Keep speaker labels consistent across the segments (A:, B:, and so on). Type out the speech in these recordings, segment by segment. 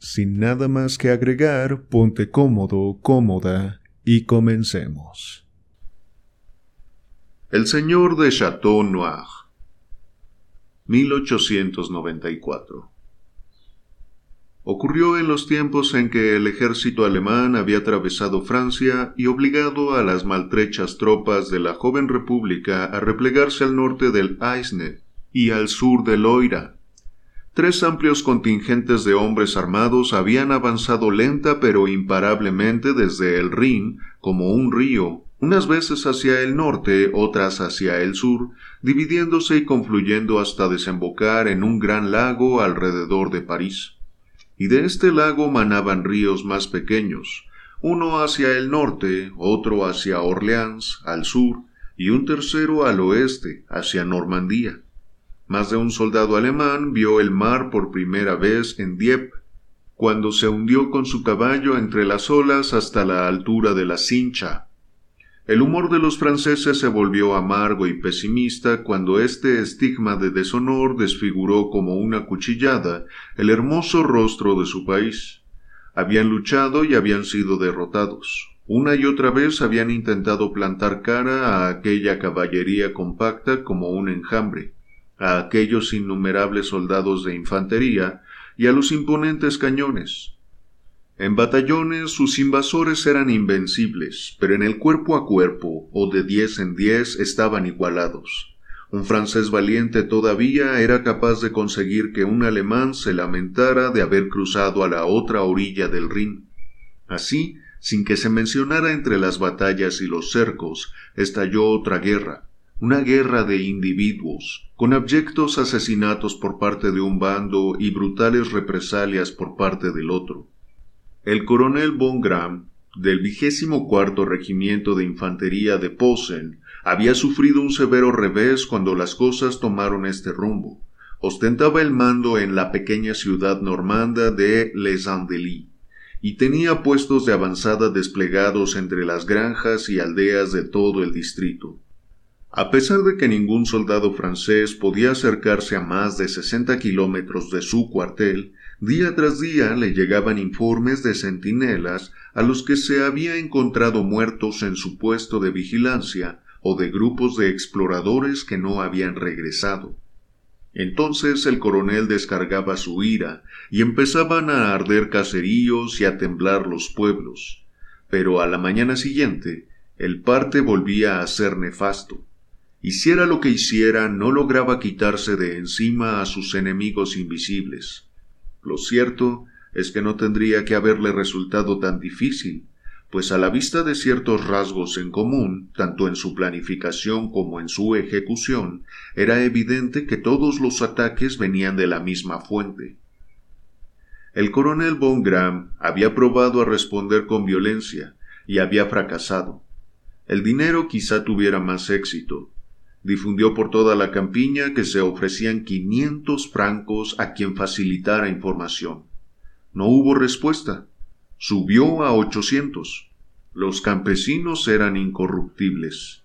A: Sin nada más que agregar, ponte cómodo, cómoda y comencemos.
B: El señor de Chateau Noir 1894 Ocurrió en los tiempos en que el ejército alemán había atravesado Francia y obligado a las maltrechas tropas de la joven república a replegarse al norte del Aisne y al sur del Loira, tres amplios contingentes de hombres armados habían avanzado lenta pero imparablemente desde el Rin como un río, unas veces hacia el norte, otras hacia el sur, dividiéndose y confluyendo hasta desembocar en un gran lago alrededor de París. Y de este lago manaban ríos más pequeños, uno hacia el norte, otro hacia Orleans, al sur, y un tercero al oeste, hacia Normandía. Más de un soldado alemán vio el mar por primera vez en Dieppe, cuando se hundió con su caballo entre las olas hasta la altura de la cincha. El humor de los franceses se volvió amargo y pesimista cuando este estigma de deshonor desfiguró como una cuchillada el hermoso rostro de su país. Habían luchado y habían sido derrotados. Una y otra vez habían intentado plantar cara a aquella caballería compacta como un enjambre a aquellos innumerables soldados de infantería y a los imponentes cañones. En batallones sus invasores eran invencibles, pero en el cuerpo a cuerpo o de diez en diez estaban igualados. Un francés valiente todavía era capaz de conseguir que un alemán se lamentara de haber cruzado a la otra orilla del Rin. Así, sin que se mencionara entre las batallas y los cercos, estalló otra guerra, una guerra de individuos, con abyectos asesinatos por parte de un bando y brutales represalias por parte del otro. El coronel von Gram, del vigésimo cuarto regimiento de infantería de Posen, había sufrido un severo revés cuando las cosas tomaron este rumbo. Ostentaba el mando en la pequeña ciudad normanda de Les Andelys y tenía puestos de avanzada desplegados entre las granjas y aldeas de todo el distrito. A pesar de que ningún soldado francés podía acercarse a más de sesenta kilómetros de su cuartel, día tras día le llegaban informes de centinelas a los que se había encontrado muertos en su puesto de vigilancia o de grupos de exploradores que no habían regresado. Entonces el coronel descargaba su ira y empezaban a arder caseríos y a temblar los pueblos. Pero a la mañana siguiente el parte volvía a ser nefasto. Hiciera lo que hiciera, no lograba quitarse de encima a sus enemigos invisibles. Lo cierto es que no tendría que haberle resultado tan difícil, pues a la vista de ciertos rasgos en común, tanto en su planificación como en su ejecución, era evidente que todos los ataques venían de la misma fuente. El coronel von Gram había probado a responder con violencia y había fracasado. El dinero quizá tuviera más éxito, difundió por toda la campiña que se ofrecían quinientos francos a quien facilitara información. No hubo respuesta. Subió a ochocientos. Los campesinos eran incorruptibles.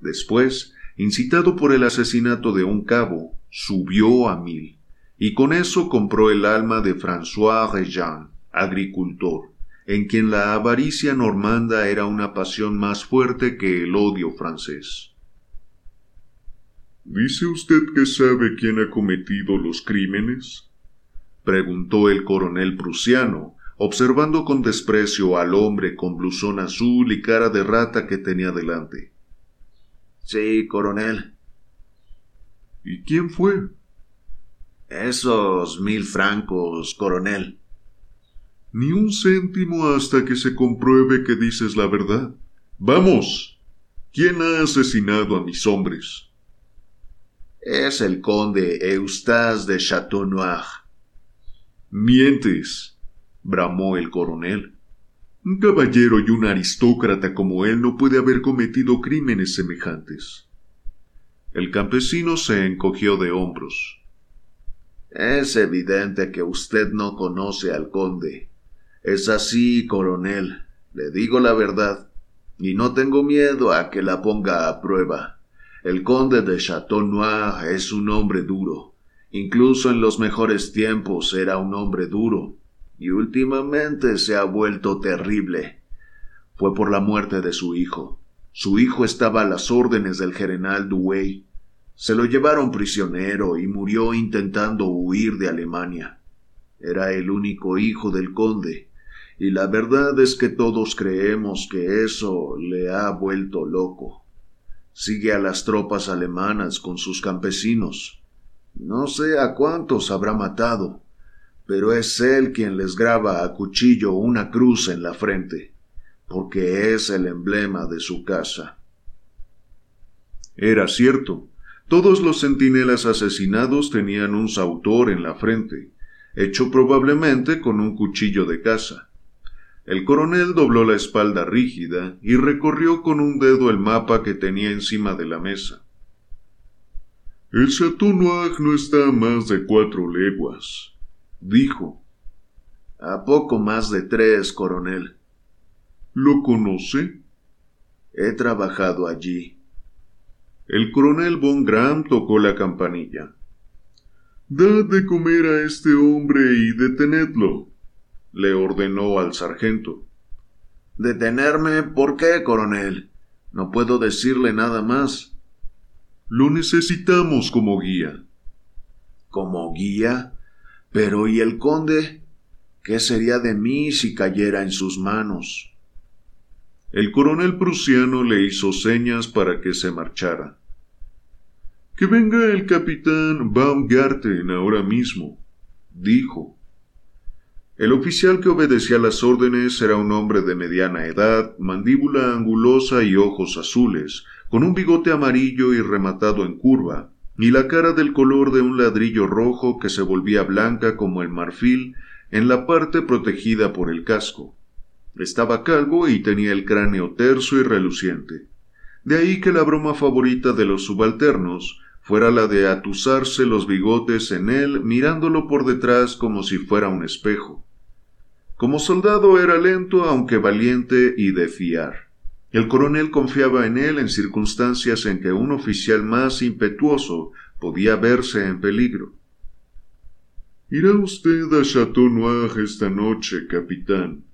B: Después, incitado por el asesinato de un cabo, subió a mil, y con eso compró el alma de François Rejean, agricultor, en quien la avaricia normanda era una pasión más fuerte que el odio francés.
C: ¿Dice usted que sabe quién ha cometido los crímenes?
B: preguntó el coronel prusiano, observando con desprecio al hombre con blusón azul y cara de rata que tenía delante.
D: Sí, coronel.
C: ¿Y quién fue?
D: Esos mil francos, coronel.
C: Ni un céntimo hasta que se compruebe que dices la verdad. Vamos. ¿Quién ha asesinado a mis hombres?
D: Es el conde Eustace de Chateau Noir.
C: Mientes.
B: bramó el coronel.
C: Un caballero y un aristócrata como él no puede haber cometido crímenes semejantes.
B: El campesino se encogió de hombros.
D: Es evidente que usted no conoce al conde. Es así, coronel. Le digo la verdad. Y no tengo miedo a que la ponga a prueba. El conde de Chateau Noir es un hombre duro. Incluso en los mejores tiempos era un hombre duro. Y últimamente se ha vuelto terrible. Fue por la muerte de su hijo. Su hijo estaba a las órdenes del general Douay. Se lo llevaron prisionero y murió intentando huir de Alemania. Era el único hijo del conde, y la verdad es que todos creemos que eso le ha vuelto loco. Sigue a las tropas alemanas con sus campesinos. No sé a cuántos habrá matado, pero es él quien les graba a cuchillo una cruz en la frente porque es el emblema de su casa.
B: Era cierto, todos los centinelas asesinados tenían un sautor en la frente, hecho probablemente con un cuchillo de caza. El coronel dobló la espalda rígida y recorrió con un dedo el mapa que tenía encima de la mesa.
C: El Chateau no está a más de cuatro leguas, dijo.
D: A poco más de tres, coronel.
C: ¿Lo conoce?
D: He trabajado allí.
B: El coronel Von Graham tocó la campanilla.
C: Dad de comer a este hombre y detenedlo,
B: le ordenó al sargento.
D: ¿Detenerme? ¿Por qué, coronel? No puedo decirle nada más.
C: Lo necesitamos como guía.
D: ¿Como guía? Pero ¿y el conde? ¿Qué sería de mí si cayera en sus manos?
B: El coronel prusiano le hizo señas para que se marchara.
C: Que venga el capitán Baumgarten ahora mismo, dijo.
B: El oficial que obedecía las órdenes era un hombre de mediana edad, mandíbula angulosa y ojos azules, con un bigote amarillo y rematado en curva, y la cara del color de un ladrillo rojo que se volvía blanca como el marfil en la parte protegida por el casco. Estaba calvo y tenía el cráneo terso y reluciente. De ahí que la broma favorita de los subalternos fuera la de atusarse los bigotes en él mirándolo por detrás como si fuera un espejo. Como soldado era lento aunque valiente y de fiar. El coronel confiaba en él en circunstancias en que un oficial más impetuoso podía verse en peligro.
C: Irá usted a Chateau Noir esta noche, capitán,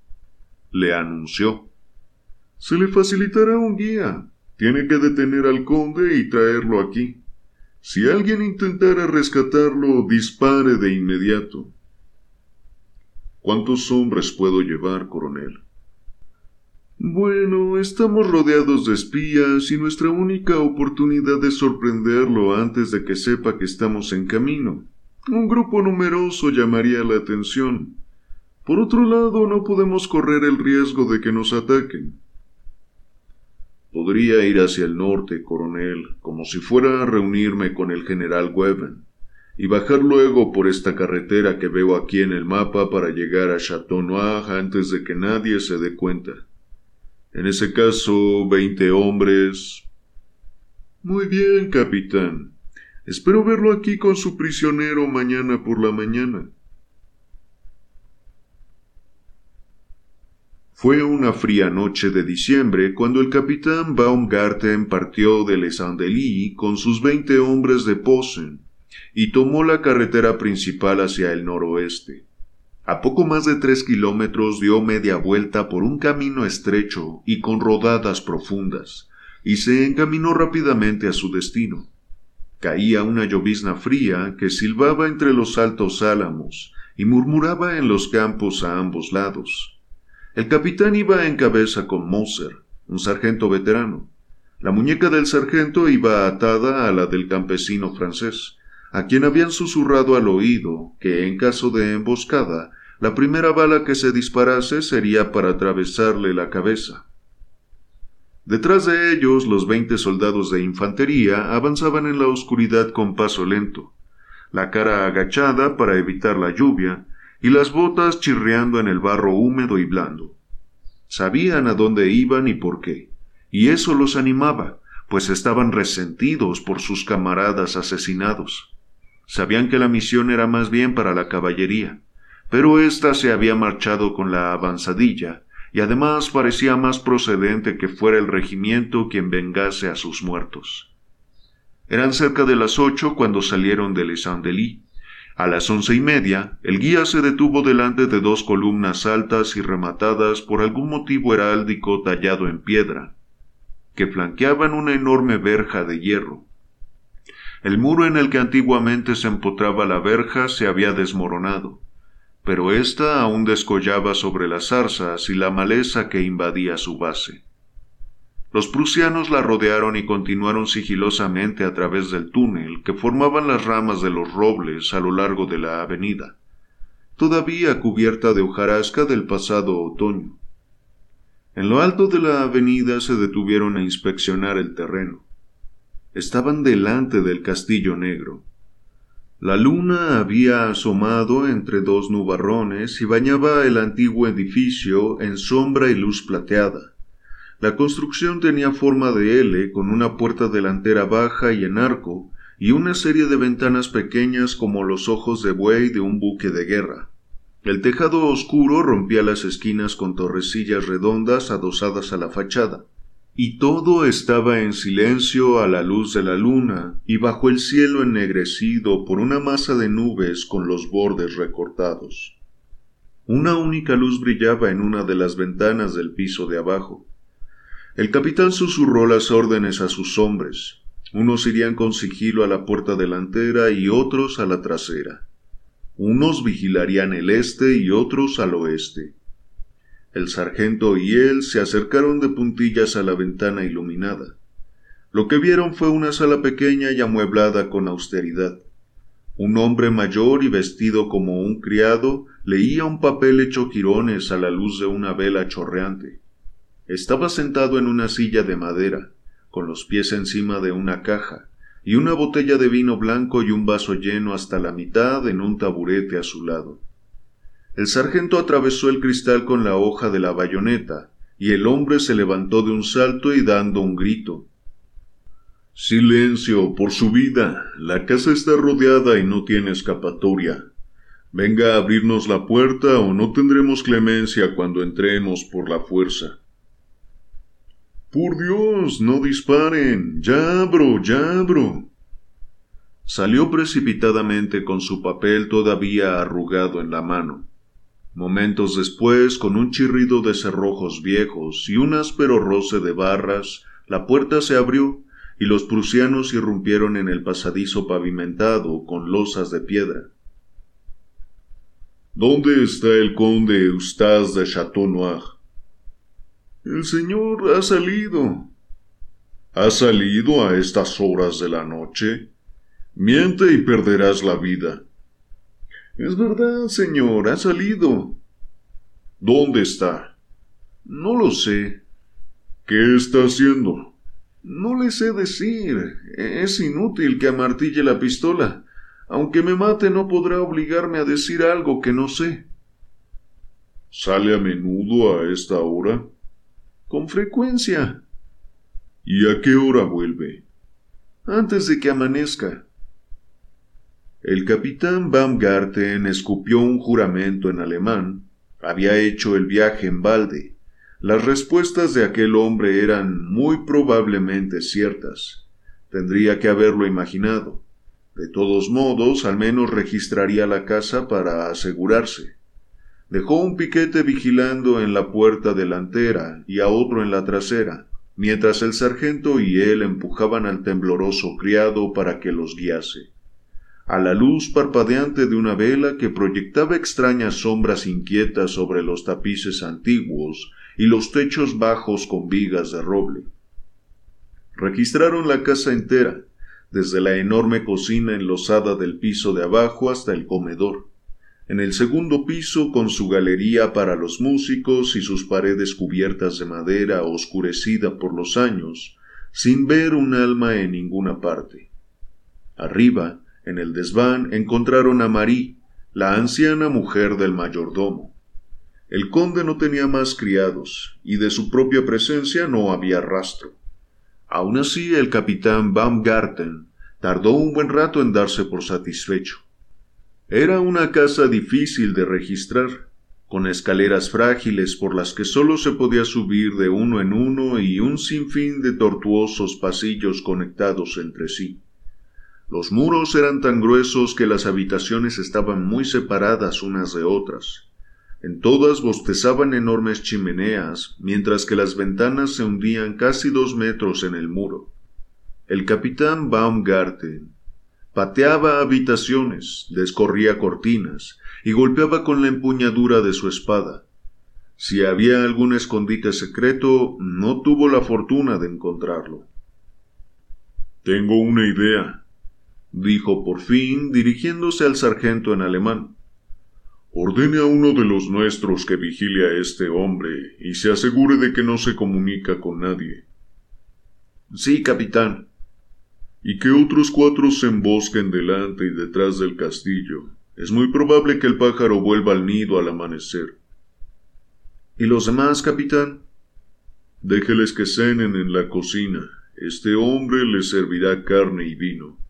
C: le anunció. Se le facilitará un guía. Tiene que detener al conde y traerlo aquí. Si alguien intentara rescatarlo, dispare de inmediato.
B: ¿Cuántos hombres puedo llevar, coronel?
C: Bueno, estamos rodeados de espías y nuestra única oportunidad es sorprenderlo antes de que sepa que estamos en camino. Un grupo numeroso llamaría la atención. Por otro lado, no podemos correr el riesgo de que nos ataquen.
B: Podría ir hacia el norte, coronel, como si fuera a reunirme con el general Weben, y bajar luego por esta carretera que veo aquí en el mapa para llegar a Chateau Noir antes de que nadie se dé cuenta. En ese caso, veinte hombres.
C: Muy bien, capitán. Espero verlo aquí con su prisionero mañana por la mañana.
B: Fue una fría noche de diciembre cuando el capitán Baumgarten partió de Les Andelys con sus veinte hombres de Posen y tomó la carretera principal hacia el noroeste. A poco más de tres kilómetros dio media vuelta por un camino estrecho y con rodadas profundas, y se encaminó rápidamente a su destino. Caía una llovizna fría que silbaba entre los altos álamos y murmuraba en los campos a ambos lados. El capitán iba en cabeza con Moser, un sargento veterano. La muñeca del sargento iba atada a la del campesino francés, a quien habían susurrado al oído que, en caso de emboscada, la primera bala que se disparase sería para atravesarle la cabeza. Detrás de ellos los veinte soldados de infantería avanzaban en la oscuridad con paso lento, la cara agachada para evitar la lluvia, y las botas chirriando en el barro húmedo y blando. Sabían a dónde iban y por qué, y eso los animaba, pues estaban resentidos por sus camaradas asesinados. Sabían que la misión era más bien para la caballería, pero ésta se había marchado con la avanzadilla, y además parecía más procedente que fuera el regimiento quien vengase a sus muertos. Eran cerca de las ocho cuando salieron de Les Andelys. A las once y media, el guía se detuvo delante de dos columnas altas y rematadas por algún motivo heráldico tallado en piedra, que flanqueaban una enorme verja de hierro. El muro en el que antiguamente se empotraba la verja se había desmoronado, pero ésta aún descollaba sobre las zarzas y la maleza que invadía su base. Los prusianos la rodearon y continuaron sigilosamente a través del túnel que formaban las ramas de los robles a lo largo de la avenida, todavía cubierta de hojarasca del pasado otoño. En lo alto de la avenida se detuvieron a inspeccionar el terreno. Estaban delante del castillo negro. La luna había asomado entre dos nubarrones y bañaba el antiguo edificio en sombra y luz plateada. La construcción tenía forma de L con una puerta delantera baja y en arco y una serie de ventanas pequeñas como los ojos de buey de un buque de guerra. El tejado oscuro rompía las esquinas con torrecillas redondas adosadas a la fachada y todo estaba en silencio a la luz de la luna y bajo el cielo ennegrecido por una masa de nubes con los bordes recortados. Una única luz brillaba en una de las ventanas del piso de abajo. El capitán susurró las órdenes a sus hombres. Unos irían con sigilo a la puerta delantera y otros a la trasera. Unos vigilarían el este y otros al oeste. El sargento y él se acercaron de puntillas a la ventana iluminada. Lo que vieron fue una sala pequeña y amueblada con austeridad. Un hombre mayor y vestido como un criado leía un papel hecho jirones a la luz de una vela chorreante. Estaba sentado en una silla de madera, con los pies encima de una caja, y una botella de vino blanco y un vaso lleno hasta la mitad en un taburete a su lado. El sargento atravesó el cristal con la hoja de la bayoneta, y el hombre se levantó de un salto y dando un grito. Silencio, por su vida. La casa está rodeada y no tiene escapatoria. Venga a abrirnos la puerta o no tendremos clemencia cuando entremos por la fuerza. Por Dios, no disparen. Ya abro, ya abro. Salió precipitadamente con su papel todavía arrugado en la mano. Momentos después, con un chirrido de cerrojos viejos y un áspero roce de barras, la puerta se abrió y los prusianos irrumpieron en el pasadizo pavimentado con losas de piedra. ¿Dónde está el conde Eustace de Chateau Noir? El señor ha salido. ¿Ha salido a estas horas de la noche? Miente y perderás la vida. Es verdad, señor, ha salido. ¿Dónde está? No lo sé. ¿Qué está haciendo? No le sé decir. Es inútil que amartille la pistola. Aunque me mate no podrá obligarme a decir algo que no sé. ¿Sale a menudo a esta hora? Con frecuencia. ¿Y a qué hora vuelve? Antes de que amanezca. El capitán Baumgarten escupió un juramento en alemán. Había hecho el viaje en balde. Las respuestas de aquel hombre eran muy probablemente ciertas. Tendría que haberlo imaginado. De todos modos, al menos registraría la casa para asegurarse. Dejó un piquete vigilando en la puerta delantera y a otro en la trasera, mientras el sargento y él empujaban al tembloroso criado para que los guiase a la luz parpadeante de una vela que proyectaba extrañas sombras inquietas sobre los tapices antiguos y los techos bajos con vigas de roble. Registraron la casa entera, desde la enorme cocina enlosada del piso de abajo hasta el comedor. En el segundo piso, con su galería para los músicos y sus paredes cubiertas de madera oscurecida por los años, sin ver un alma en ninguna parte. Arriba, en el desván encontraron a Marie, la anciana mujer del mayordomo. El conde no tenía más criados, y de su propia presencia no había rastro. Aun así, el capitán Baumgarten tardó un buen rato en darse por satisfecho. Era una casa difícil de registrar, con escaleras frágiles por las que sólo se podía subir de uno en uno y un sinfín de tortuosos pasillos conectados entre sí. Los muros eran tan gruesos que las habitaciones estaban muy separadas unas de otras. En todas bostezaban enormes chimeneas, mientras que las ventanas se hundían casi dos metros en el muro. El capitán Baumgarten pateaba habitaciones, descorría cortinas y golpeaba con la empuñadura de su espada. Si había algún escondite secreto, no tuvo la fortuna de encontrarlo.
C: Tengo una idea,
B: dijo por fin, dirigiéndose al sargento en alemán.
C: Ordene a uno de los nuestros que vigile a este hombre y se asegure de que no se comunica con nadie.
B: Sí, capitán.
C: Y que otros cuatro se embosquen delante y detrás del castillo. Es muy probable que el pájaro vuelva al nido al amanecer.
B: ¿Y los demás, capitán?
C: Déjeles que cenen en la cocina. Este hombre les servirá carne y vino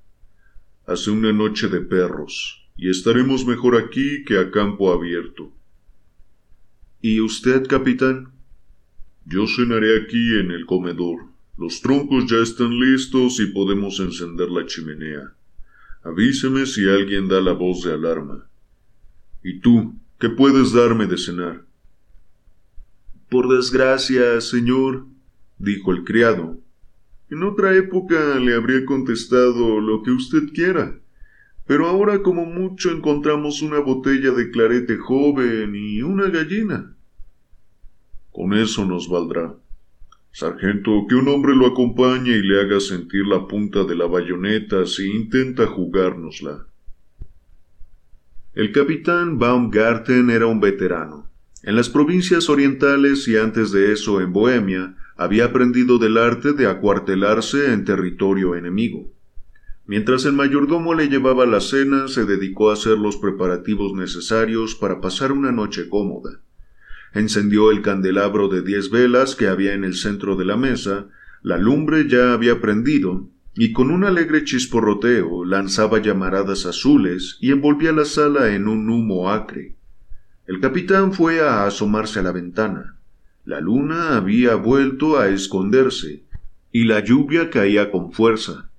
C: hace una noche de perros, y estaremos mejor aquí que a campo abierto.
B: ¿Y usted, capitán?
C: Yo cenaré aquí en el comedor. Los troncos ya están listos y podemos encender la chimenea. Avíseme si alguien da la voz de alarma. ¿Y tú, qué puedes darme de cenar?
B: Por desgracia, señor, dijo el criado, en otra época le habría contestado lo que usted quiera, pero ahora como mucho encontramos una botella de clarete joven y una gallina.
C: Con eso nos valdrá. Sargento, que un hombre lo acompañe y le haga sentir la punta de la bayoneta si intenta jugárnosla.
B: El capitán Baumgarten era un veterano. En las provincias orientales y antes de eso en Bohemia, había aprendido del arte de acuartelarse en territorio enemigo. Mientras el mayordomo le llevaba la cena, se dedicó a hacer los preparativos necesarios para pasar una noche cómoda. Encendió el candelabro de diez velas que había en el centro de la mesa, la lumbre ya había prendido, y con un alegre chisporroteo lanzaba llamaradas azules y envolvía la sala en un humo acre. El capitán fue a asomarse a la ventana. La luna había vuelto a esconderse, y la lluvia caía con fuerza.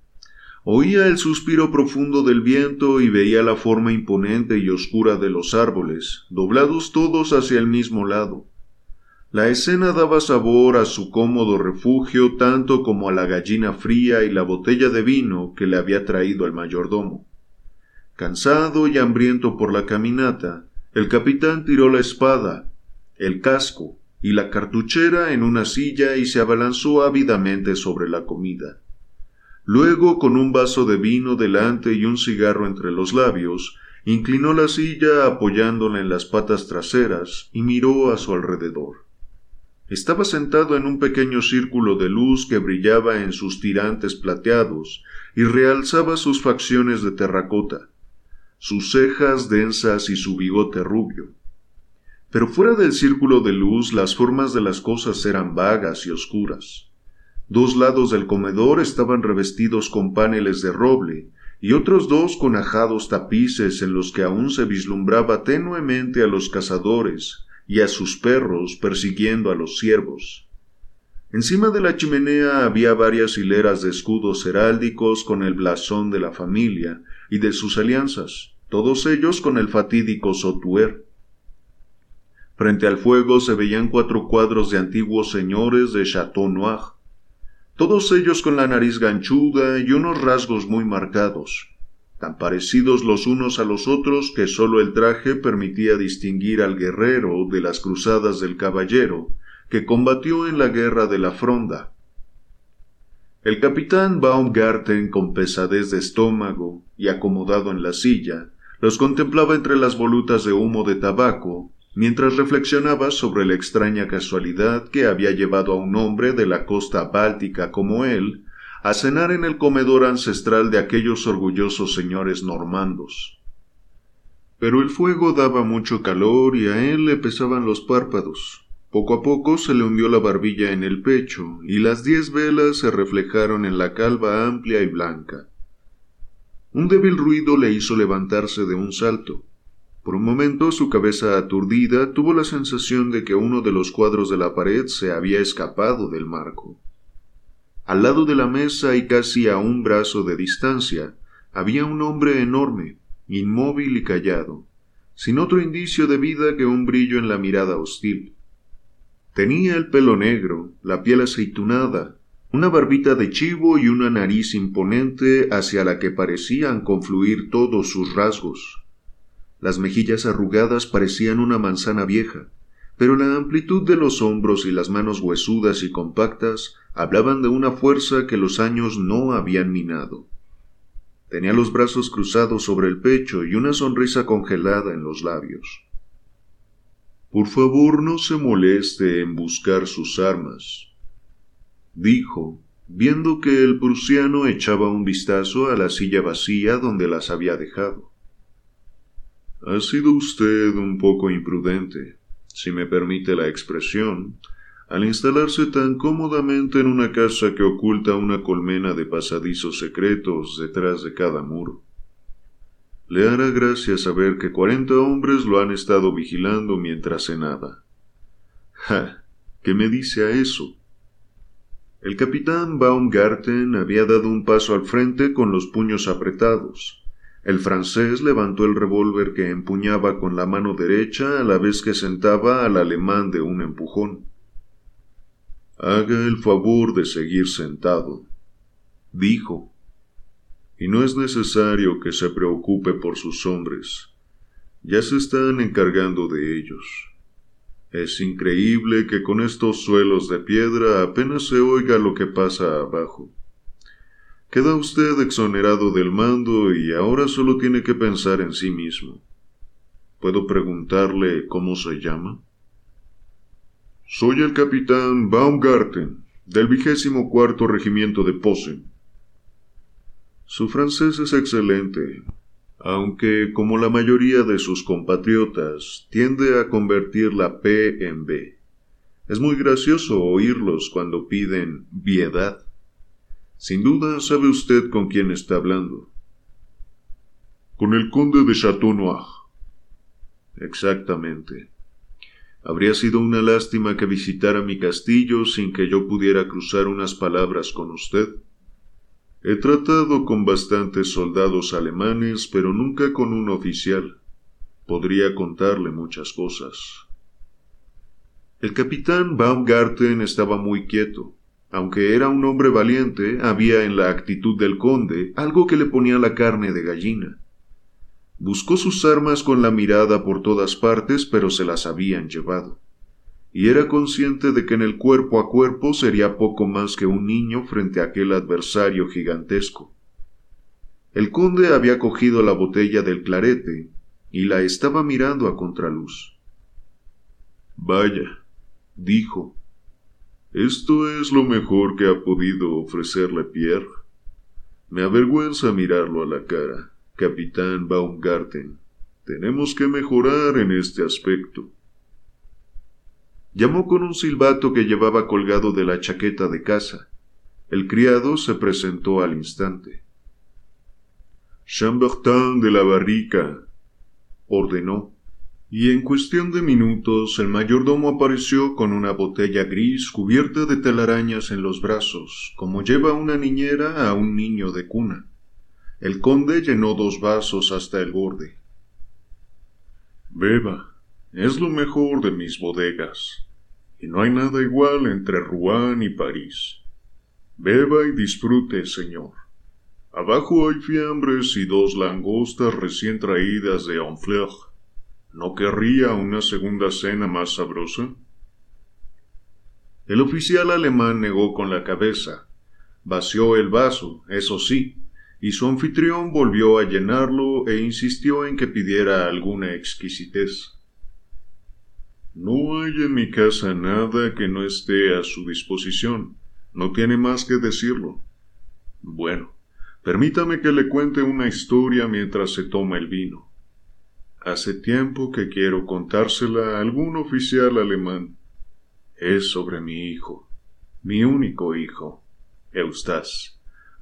B: Oía el suspiro profundo del viento y veía la forma imponente y oscura de los árboles, doblados todos hacia el mismo lado. La escena daba sabor a su cómodo refugio tanto como a la gallina fría y la botella de vino que le había traído el mayordomo. Cansado y hambriento por la caminata, el capitán tiró la espada, el casco, y la cartuchera en una silla y se abalanzó ávidamente sobre la comida. Luego, con un vaso de vino delante y un cigarro entre los labios, inclinó la silla apoyándola en las patas traseras y miró a su alrededor. Estaba sentado en un pequeño círculo de luz que brillaba en sus tirantes plateados y realzaba sus facciones de terracota, sus cejas densas y su bigote rubio. Pero fuera del círculo de luz las formas de las cosas eran vagas y oscuras. Dos lados del comedor estaban revestidos con paneles de roble, y otros dos con ajados tapices en los que aún se vislumbraba tenuemente a los cazadores y a sus perros persiguiendo a los ciervos. Encima de la chimenea había varias hileras de escudos heráldicos con el blasón de la familia y de sus alianzas, todos ellos con el fatídico sotuer. Frente al fuego se veían cuatro cuadros de antiguos señores de Chateau Noir, todos ellos con la nariz ganchuda y unos rasgos muy marcados, tan parecidos los unos a los otros que sólo el traje permitía distinguir al guerrero de las cruzadas del caballero que combatió en la guerra de la Fronda. El capitán Baumgarten, con pesadez de estómago y acomodado en la silla, los contemplaba entre las volutas de humo de tabaco mientras reflexionaba sobre la extraña casualidad que había llevado a un hombre de la costa báltica como él a cenar en el comedor ancestral de aquellos orgullosos señores normandos. pero el fuego daba mucho calor y a él le pesaban los párpados. Poco a poco se le hundió la barbilla en el pecho y las diez velas se reflejaron en la calva amplia y blanca. Un débil ruido le hizo levantarse de un salto. Por un momento su cabeza aturdida tuvo la sensación de que uno de los cuadros de la pared se había escapado del marco. Al lado de la mesa y casi a un brazo de distancia había un hombre enorme, inmóvil y callado, sin otro indicio de vida que un brillo en la mirada hostil. Tenía el pelo negro, la piel aceitunada, una barbita de chivo y una nariz imponente hacia la que parecían confluir todos sus rasgos. Las mejillas arrugadas parecían una manzana vieja, pero la amplitud de los hombros y las manos huesudas y compactas hablaban de una fuerza que los años no habían minado. Tenía los brazos cruzados sobre el pecho y una sonrisa congelada en los labios. Por favor, no se moleste en buscar sus armas, dijo, viendo que el prusiano echaba un vistazo a la silla vacía donde las había dejado. Ha sido usted un poco imprudente, si me permite la expresión, al instalarse tan cómodamente en una casa que oculta una colmena de pasadizos secretos detrás de cada muro. Le hará gracia saber que cuarenta hombres lo han estado vigilando mientras cenaba. ¡Ja! ¿Qué me dice a eso? El capitán Baumgarten había dado un paso al frente con los puños apretados. El francés levantó el revólver que empuñaba con la mano derecha a la vez que sentaba al alemán de un empujón. Haga el favor de seguir sentado, dijo, y no es necesario que se preocupe por sus hombres. Ya se están encargando de ellos. Es increíble que con estos suelos de piedra apenas se oiga lo que pasa abajo. Queda usted exonerado del mando y ahora solo tiene que pensar en sí mismo. ¿Puedo preguntarle cómo se llama? Soy el capitán Baumgarten, del vigésimo cuarto regimiento de Posen. Su francés es excelente, aunque, como la mayoría de sus compatriotas, tiende a convertir la P en B. Es muy gracioso oírlos cuando piden viedad. Sin duda sabe usted con quién está hablando. Con el conde de Chateau Noir. Exactamente. Habría sido una lástima que visitara mi castillo sin que yo pudiera cruzar unas palabras con usted. He tratado con bastantes soldados alemanes, pero nunca con un oficial. Podría contarle muchas cosas. El capitán Baumgarten estaba muy quieto. Aunque era un hombre valiente, había en la actitud del conde algo que le ponía la carne de gallina. Buscó sus armas con la mirada por todas partes, pero se las habían llevado. Y era consciente de que en el cuerpo a cuerpo sería poco más que un niño frente a aquel adversario gigantesco. El conde había cogido la botella del clarete y la estaba mirando a contraluz. Vaya, dijo, esto es lo mejor que ha podido ofrecerle Pierre. Me avergüenza mirarlo a la cara capitán Baumgarten. Tenemos que mejorar en este aspecto. Llamó con un silbato que llevaba colgado de la chaqueta de casa. El criado se presentó al instante. Chambertin de la Barrica, ordenó, y en cuestión de minutos el mayordomo apareció con una botella gris cubierta de telarañas en los brazos, como lleva una niñera a un niño de cuna. El conde llenó dos vasos hasta el borde. Beba, es lo mejor de mis bodegas, y no hay nada igual entre Rouen y París. Beba y disfrute, señor. Abajo hay fiambres y dos langostas recién traídas de Honfleur. ¿No querría una segunda cena más sabrosa? El oficial alemán negó con la cabeza. Vació el vaso, eso sí, y su anfitrión volvió a llenarlo e insistió en que pidiera alguna exquisitez. No hay en mi casa nada que no esté a su disposición. No tiene más que decirlo. Bueno, permítame que le cuente una historia mientras se toma el vino.
C: Hace tiempo que quiero contársela a algún oficial alemán. Es sobre mi hijo, mi único hijo, Eustace,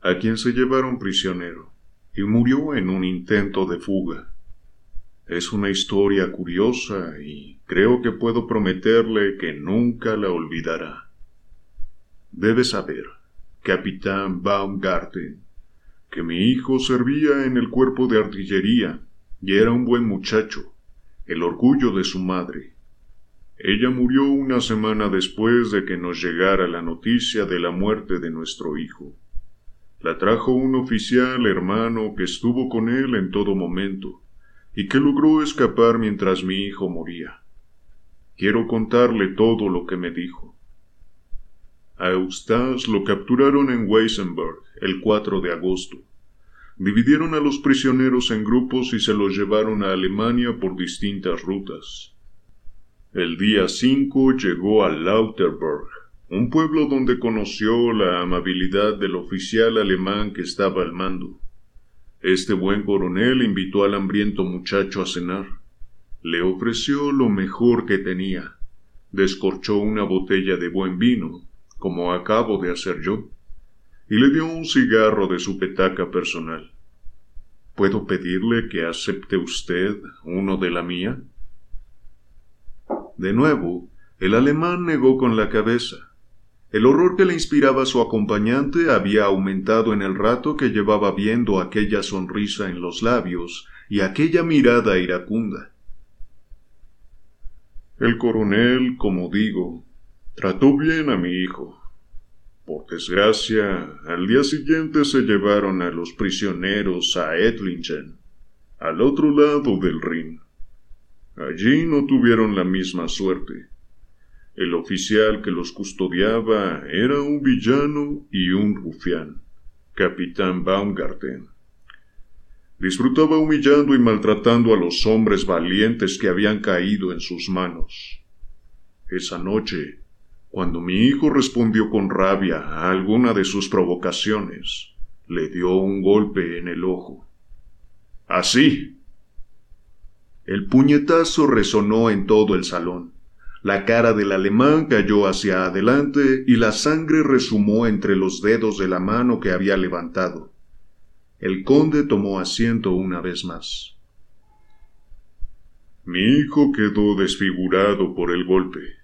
C: a quien se llevaron prisionero y murió en un intento de fuga. Es una historia curiosa y creo que puedo prometerle que nunca la olvidará. Debe saber, capitán Baumgarten, que mi hijo servía en el cuerpo de artillería y era un buen muchacho, el orgullo de su madre. Ella murió una semana después de que nos llegara la noticia de la muerte de nuestro hijo. La trajo un oficial hermano que estuvo con él en todo momento y que logró escapar mientras mi hijo moría. Quiero contarle todo lo que me dijo. A Eustace lo capturaron en Weisenberg el 4 de agosto. Dividieron a los prisioneros en grupos y se los llevaron a Alemania por distintas rutas. El día 5 llegó a Lauterberg, un pueblo donde conoció la amabilidad del oficial alemán que estaba al mando. Este buen coronel invitó al hambriento muchacho a cenar. Le ofreció lo mejor que tenía. Descorchó una botella de buen vino, como acabo de hacer yo y le dio un cigarro de su petaca personal. ¿Puedo pedirle que acepte usted uno de la mía? De nuevo, el alemán negó con la cabeza. El horror que le inspiraba su acompañante había aumentado en el rato que llevaba viendo aquella sonrisa en los labios y aquella mirada iracunda. El coronel, como digo, trató bien a mi hijo, por desgracia, al día siguiente se llevaron a los prisioneros a Ettlingen, al otro lado del Rin. Allí no tuvieron la misma suerte. El oficial que los custodiaba era un villano y un rufián, capitán Baumgarten. Disfrutaba humillando y maltratando a los hombres valientes que habían caído en sus manos. Esa noche cuando mi hijo respondió con rabia a alguna de sus provocaciones, le dio un golpe en el ojo. Así. El puñetazo resonó en todo el salón. La cara del alemán cayó hacia adelante y la sangre resumó entre los dedos de la mano que había levantado. El conde tomó asiento una vez más. Mi hijo quedó desfigurado por el golpe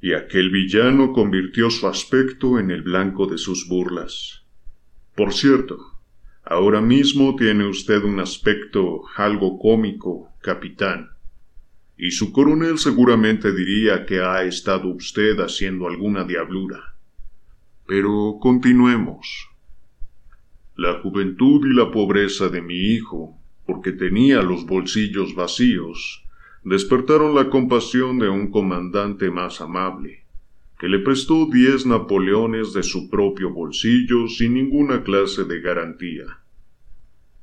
C: y aquel villano convirtió su aspecto en el blanco de sus burlas. Por cierto, ahora mismo tiene usted un aspecto algo cómico, capitán, y su coronel seguramente diría que ha estado usted haciendo alguna diablura. Pero continuemos. La juventud y la pobreza de mi hijo, porque tenía los bolsillos vacíos, despertaron la compasión de un comandante más amable, que le prestó diez Napoleones de su propio bolsillo sin ninguna clase de garantía.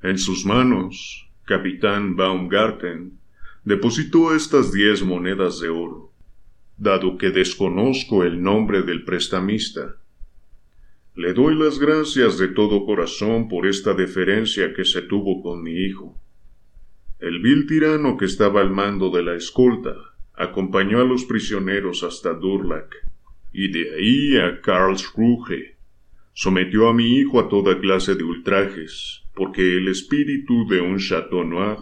C: En sus manos, capitán Baumgarten depositó estas diez monedas de oro, dado que desconozco el nombre del prestamista. Le doy las gracias de todo corazón por esta deferencia que se tuvo con mi hijo. El vil tirano que estaba al mando de la escolta acompañó a los prisioneros hasta Durlac y de ahí a Karlsruhe. Sometió a mi hijo a toda clase de ultrajes, porque el espíritu de un Chateau Noir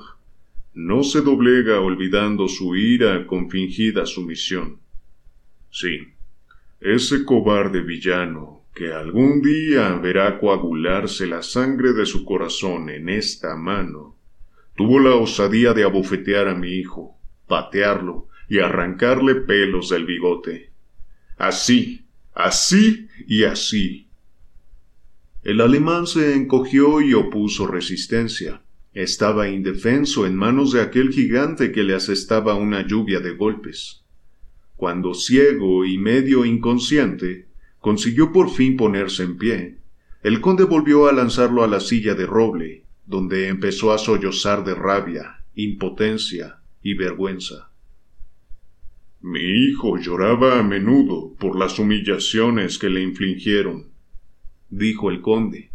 C: no se doblega olvidando su ira con fingida sumisión. Sí, ese cobarde villano que algún día verá coagularse la sangre de su corazón en esta mano, Tuvo la osadía de abofetear a mi hijo, patearlo y arrancarle pelos del bigote. Así, así y así. El alemán se encogió y opuso resistencia. Estaba indefenso en manos de aquel gigante que le asestaba una lluvia de golpes. Cuando ciego y medio inconsciente, consiguió por fin ponerse en pie, el conde volvió a lanzarlo a la silla de roble donde empezó a sollozar de rabia, impotencia y vergüenza. Mi hijo lloraba a menudo por las humillaciones que le infligieron, dijo el conde.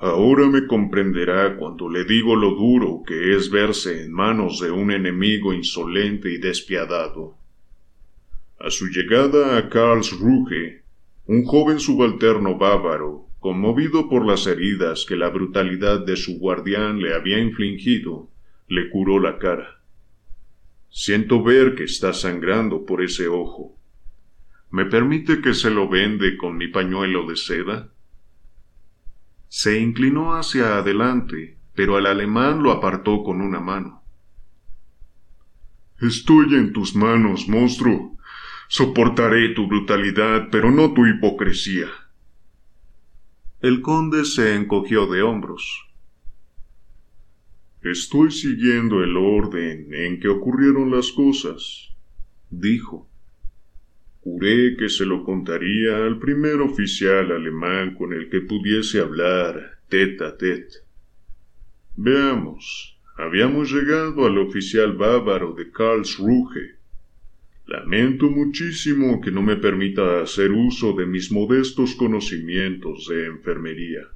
C: Ahora me comprenderá cuando le digo lo duro que es verse en manos de un enemigo insolente y despiadado. A su llegada a Karlsruhe, un joven subalterno bávaro, conmovido por las heridas que la brutalidad de su guardián le había infligido, le curó la cara. Siento ver que está sangrando por ese ojo. ¿Me permite que se lo vende con mi pañuelo de seda? Se inclinó hacia adelante, pero al alemán lo apartó con una mano. Estoy en tus manos, monstruo. Soportaré tu brutalidad, pero no tu hipocresía. El conde se encogió de hombros. Estoy siguiendo el orden en que ocurrieron las cosas, dijo. Juré que se lo contaría al primer oficial alemán con el que pudiese hablar tete a tete. Veamos, habíamos llegado al oficial bávaro de Karlsruhe. Lamento muchísimo que no me permita hacer uso de mis modestos conocimientos de enfermería.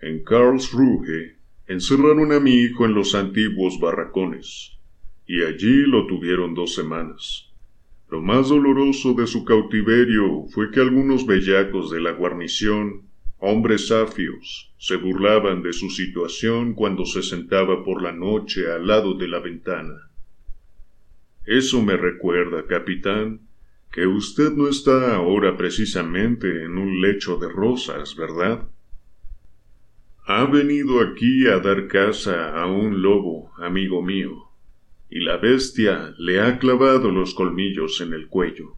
C: En Karlsruhe encerraron a mi hijo en los antiguos barracones, y allí lo tuvieron dos semanas. Lo más doloroso de su cautiverio fue que algunos bellacos de la guarnición, hombres safios, se burlaban de su situación cuando se sentaba por la noche al lado de la ventana. Eso me recuerda, capitán, que usted no está ahora precisamente en un lecho de rosas, ¿verdad? Ha venido aquí a dar caza a un lobo, amigo mío, y la bestia le ha clavado los colmillos en el cuello.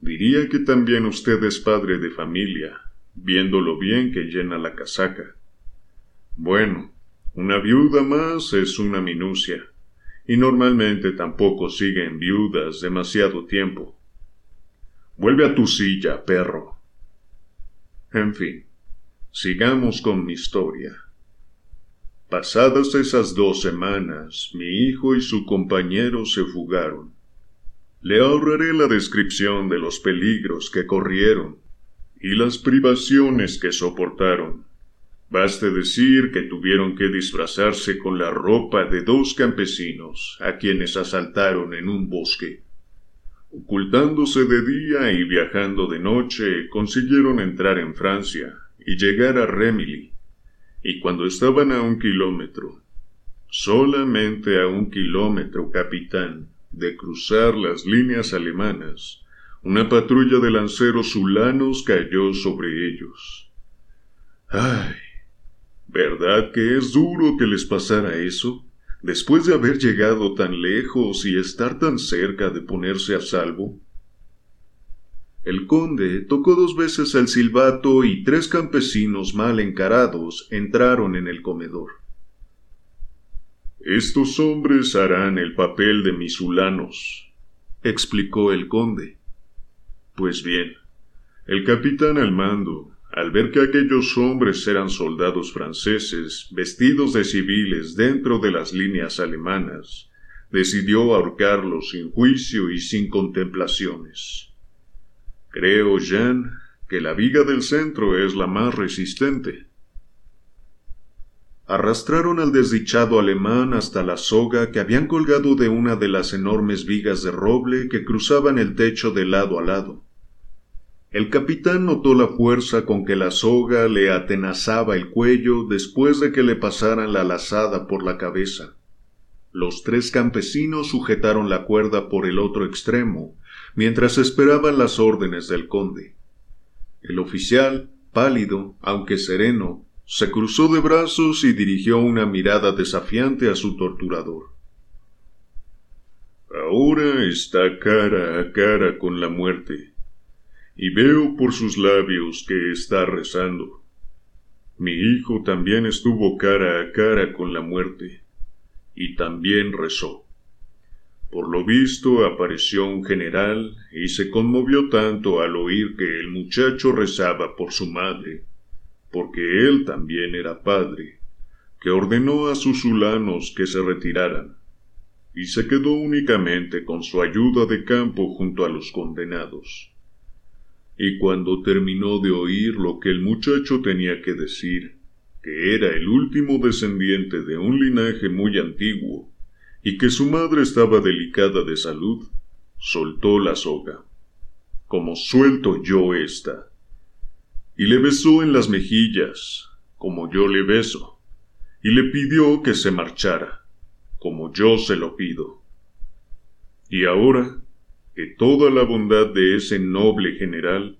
C: Diría que también usted es padre de familia, viendo lo bien que llena la casaca. Bueno, una viuda más es una minucia, y normalmente tampoco siguen viudas demasiado tiempo. Vuelve a tu silla, perro. En fin, sigamos con mi historia. Pasadas esas dos semanas, mi hijo y su compañero se fugaron. Le ahorraré la descripción de los peligros que corrieron y las privaciones que soportaron. Baste decir que tuvieron que disfrazarse con la ropa de dos campesinos a quienes asaltaron en un bosque. Ocultándose de día y viajando de noche, consiguieron entrar en Francia y llegar a Remilly, y cuando estaban a un kilómetro, solamente a un kilómetro, capitán, de cruzar las líneas alemanas, una patrulla de lanceros zulanos cayó sobre ellos. ¡Ay! ¿Verdad que es duro que les pasara eso? Después de haber llegado tan lejos y estar tan cerca de ponerse a salvo. El conde tocó dos veces el silbato y tres campesinos mal encarados entraron en el comedor. Estos hombres harán el papel de misulanos, explicó el conde. Pues bien, el capitán al mando, al ver que aquellos hombres eran soldados franceses vestidos de civiles dentro de las líneas alemanas, decidió ahorcarlos sin juicio y sin contemplaciones. Creo, Jean, que la viga del centro es la más resistente. Arrastraron al desdichado alemán hasta la soga que habían colgado de una de las enormes vigas de roble que cruzaban el techo de lado a lado. El capitán notó la fuerza con que la soga le atenazaba el cuello después de que le pasaran la lazada por la cabeza. Los tres campesinos sujetaron la cuerda por el otro extremo mientras esperaban las órdenes del conde. El oficial, pálido, aunque sereno, se cruzó de brazos y dirigió una mirada desafiante a su torturador. Ahora está cara a cara con la muerte, y veo por sus labios que está rezando. Mi hijo también estuvo cara a cara con la muerte, y también rezó. Por lo visto apareció un general y se conmovió tanto al oír que el muchacho rezaba por su madre, porque él también era padre, que ordenó a sus zulanos que se retiraran, y se quedó únicamente con su ayuda de campo junto a los condenados. Y cuando terminó de oír lo que el muchacho tenía que decir, que era el último descendiente de un linaje muy antiguo, y que su madre estaba delicada de salud, soltó la soga, como suelto yo esta, y le besó en las mejillas, como yo le beso, y le pidió que se marchara, como yo se lo pido. Y ahora, que toda la bondad de ese noble general,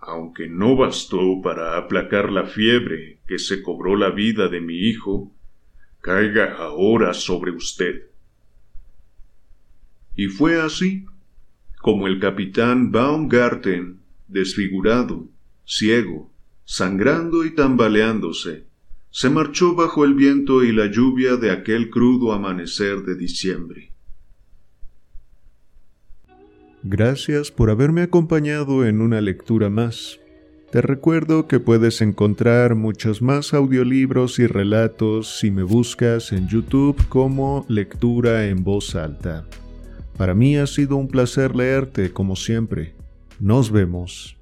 C: aunque no bastó para aplacar la fiebre que se cobró la vida de mi hijo, caiga ahora sobre usted. Y fue así, como el capitán Baumgarten, desfigurado, ciego, sangrando y tambaleándose, se marchó bajo el viento y la lluvia de aquel crudo amanecer de diciembre.
A: Gracias por haberme acompañado en una lectura más. Te recuerdo que puedes encontrar muchos más audiolibros y relatos si me buscas en YouTube como Lectura en Voz Alta. Para mí ha sido un placer leerte como siempre. Nos vemos.